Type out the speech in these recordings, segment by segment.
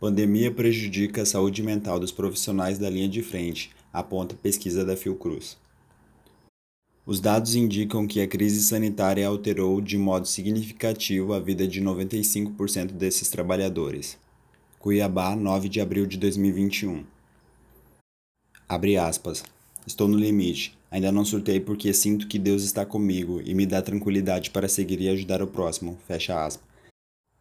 Pandemia prejudica a saúde mental dos profissionais da linha de frente, aponta pesquisa da Fiocruz. Os dados indicam que a crise sanitária alterou de modo significativo a vida de 95% desses trabalhadores. Cuiabá, 9 de abril de 2021. Abre aspas. Estou no limite. Ainda não surtei porque sinto que Deus está comigo e me dá tranquilidade para seguir e ajudar o próximo. Fecha aspas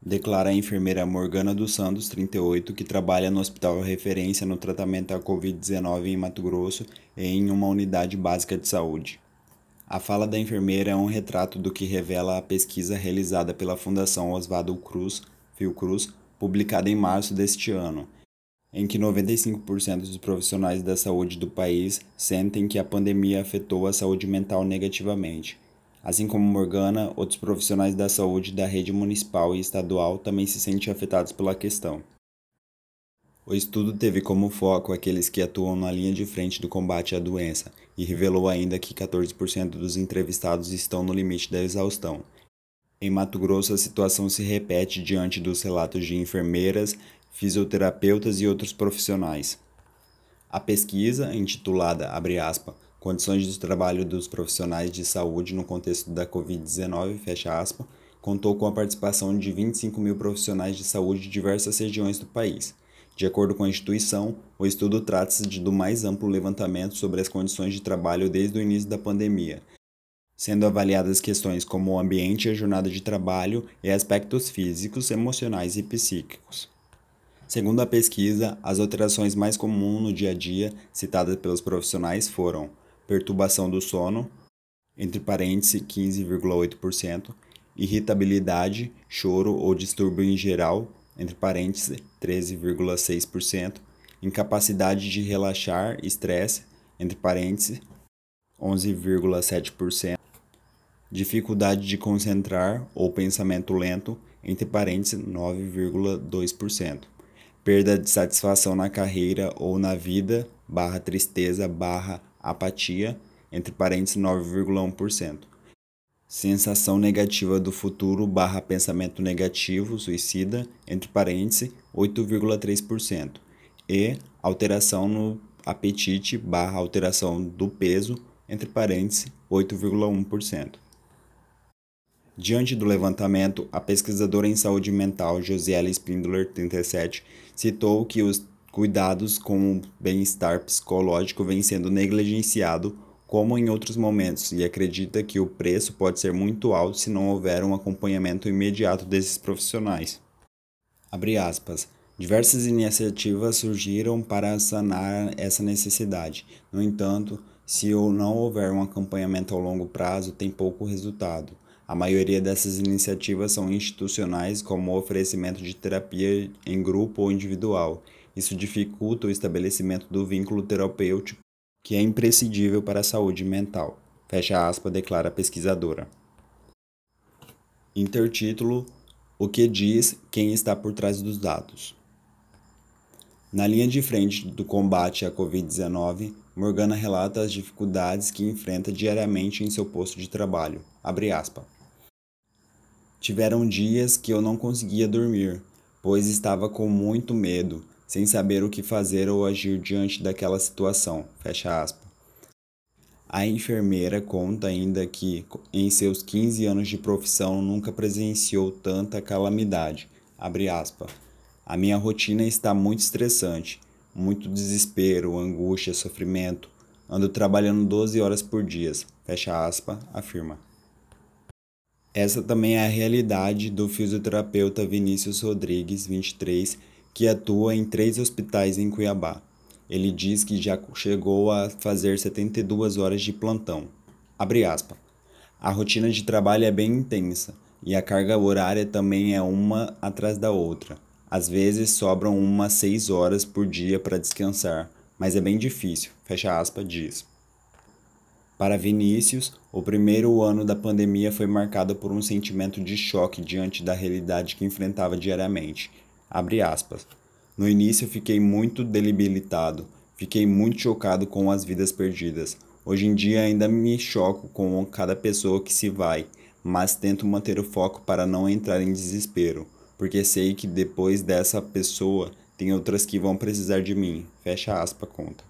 declara a enfermeira Morgana dos Santos, 38, que trabalha no hospital referência no tratamento da Covid-19 em Mato Grosso e em uma unidade básica de saúde. A fala da enfermeira é um retrato do que revela a pesquisa realizada pela Fundação Oswaldo Cruz, Fiocruz, publicada em março deste ano, em que 95% dos profissionais da saúde do país sentem que a pandemia afetou a saúde mental negativamente. Assim como Morgana, outros profissionais da saúde da rede municipal e estadual também se sentem afetados pela questão. O estudo teve como foco aqueles que atuam na linha de frente do combate à doença e revelou ainda que 14% dos entrevistados estão no limite da exaustão. Em Mato Grosso, a situação se repete diante dos relatos de enfermeiras, fisioterapeutas e outros profissionais. A pesquisa, intitulada Condições de trabalho dos profissionais de saúde no contexto da Covid-19, fecha aspas, contou com a participação de 25 mil profissionais de saúde de diversas regiões do país. De acordo com a instituição, o estudo trata-se do mais amplo levantamento sobre as condições de trabalho desde o início da pandemia, sendo avaliadas questões como o ambiente e a jornada de trabalho e aspectos físicos, emocionais e psíquicos. Segundo a pesquisa, as alterações mais comuns no dia a dia citadas pelos profissionais foram perturbação do sono, entre parênteses 15,8%, irritabilidade, choro ou distúrbio em geral, entre parênteses 13,6%, incapacidade de relaxar, estresse, entre parênteses 11,7%, dificuldade de concentrar ou pensamento lento, entre parênteses 9,2%, perda de satisfação na carreira ou na vida, barra tristeza, barra apatia, entre parênteses 9,1%. Sensação negativa do futuro barra pensamento negativo, suicida, entre parênteses 8,3%. E alteração no apetite barra alteração do peso, entre parênteses 8,1%. Diante do levantamento, a pesquisadora em saúde mental Josiela Spindler, 37, citou que os cuidados com o bem-estar psicológico vem sendo negligenciado como em outros momentos e acredita que o preço pode ser muito alto se não houver um acompanhamento imediato desses profissionais. Aspas, Diversas iniciativas surgiram para sanar essa necessidade. No entanto, se não houver um acompanhamento ao longo prazo, tem pouco resultado. A maioria dessas iniciativas são institucionais, como o oferecimento de terapia em grupo ou individual, isso dificulta o estabelecimento do vínculo terapêutico, que é imprescindível para a saúde mental. Fecha aspas, declara a pesquisadora. Intertítulo: O que diz quem está por trás dos dados? Na linha de frente do combate à Covid-19, Morgana relata as dificuldades que enfrenta diariamente em seu posto de trabalho. Tiveram dias que eu não conseguia dormir, pois estava com muito medo, sem saber o que fazer ou agir diante daquela situação. Fecha aspas. A enfermeira conta ainda que, em seus 15 anos de profissão, nunca presenciou tanta calamidade. Abre aspas. A minha rotina está muito estressante, muito desespero, angústia, sofrimento. Ando trabalhando 12 horas por dia. Fecha aspas, afirma. Essa também é a realidade do fisioterapeuta Vinícius Rodrigues, 23, que atua em três hospitais em Cuiabá. Ele diz que já chegou a fazer 72 horas de plantão. A rotina de trabalho é bem intensa e a carga horária também é uma atrás da outra. Às vezes sobram umas 6 horas por dia para descansar, mas é bem difícil. Fecha aspas, diz. Para Vinícius, o primeiro ano da pandemia foi marcado por um sentimento de choque diante da realidade que enfrentava diariamente Abre aspas. No início fiquei muito debilitado, fiquei muito chocado com as vidas perdidas. Hoje em dia ainda me choco com cada pessoa que se vai, mas tento manter o foco para não entrar em desespero, porque sei que depois dessa pessoa tem outras que vão precisar de mim. Fecha aspas, conta.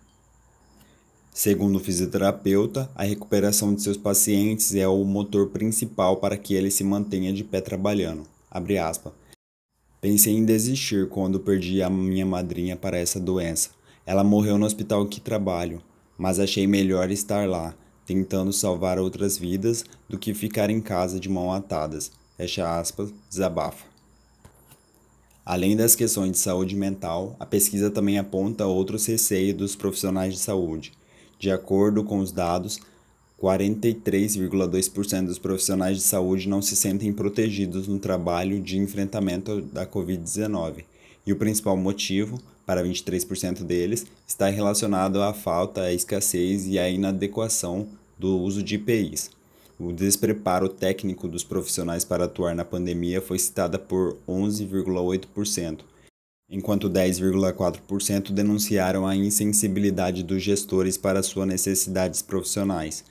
Segundo o fisioterapeuta, a recuperação de seus pacientes é o motor principal para que ele se mantenha de pé trabalhando. Abre aspas. Pensei em desistir quando perdi a minha madrinha para essa doença. Ela morreu no hospital que trabalho, mas achei melhor estar lá, tentando salvar outras vidas, do que ficar em casa de mão atadas. Fecha aspas, desabafa. Além das questões de saúde mental, a pesquisa também aponta outros receios dos profissionais de saúde. De acordo com os dados, 43,2% dos profissionais de saúde não se sentem protegidos no trabalho de enfrentamento da Covid-19, e o principal motivo, para 23% deles, está relacionado à falta, à escassez e à inadequação do uso de IPIs. O despreparo técnico dos profissionais para atuar na pandemia foi citada por 11,8%, enquanto 10,4% denunciaram a insensibilidade dos gestores para suas necessidades profissionais.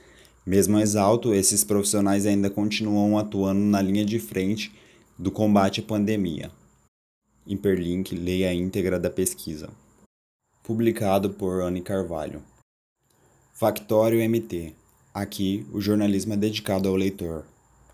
Mesmo exalto, esses profissionais ainda continuam atuando na linha de frente do combate à pandemia. Hiperlink, leia a íntegra da pesquisa. Publicado por Anne Carvalho. Factório MT. Aqui, o jornalismo é dedicado ao leitor.